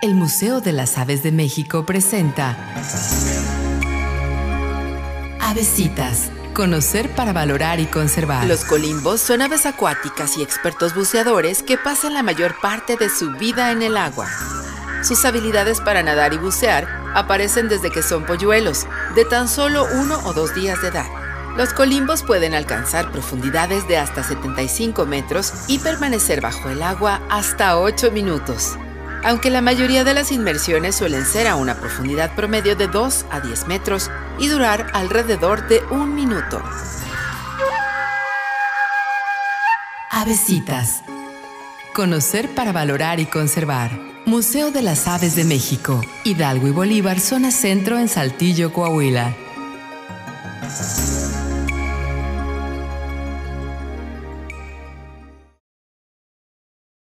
El Museo de las Aves de México presenta Avesitas. Conocer para valorar y conservar. Los colimbos son aves acuáticas y expertos buceadores que pasan la mayor parte de su vida en el agua. Sus habilidades para nadar y bucear aparecen desde que son polluelos, de tan solo uno o dos días de edad. Los colimbos pueden alcanzar profundidades de hasta 75 metros y permanecer bajo el agua hasta 8 minutos. Aunque la mayoría de las inmersiones suelen ser a una profundidad promedio de 2 a 10 metros y durar alrededor de un minuto. Avesitas. Conocer para valorar y conservar. Museo de las Aves de México, Hidalgo y Bolívar, zona centro en Saltillo, Coahuila.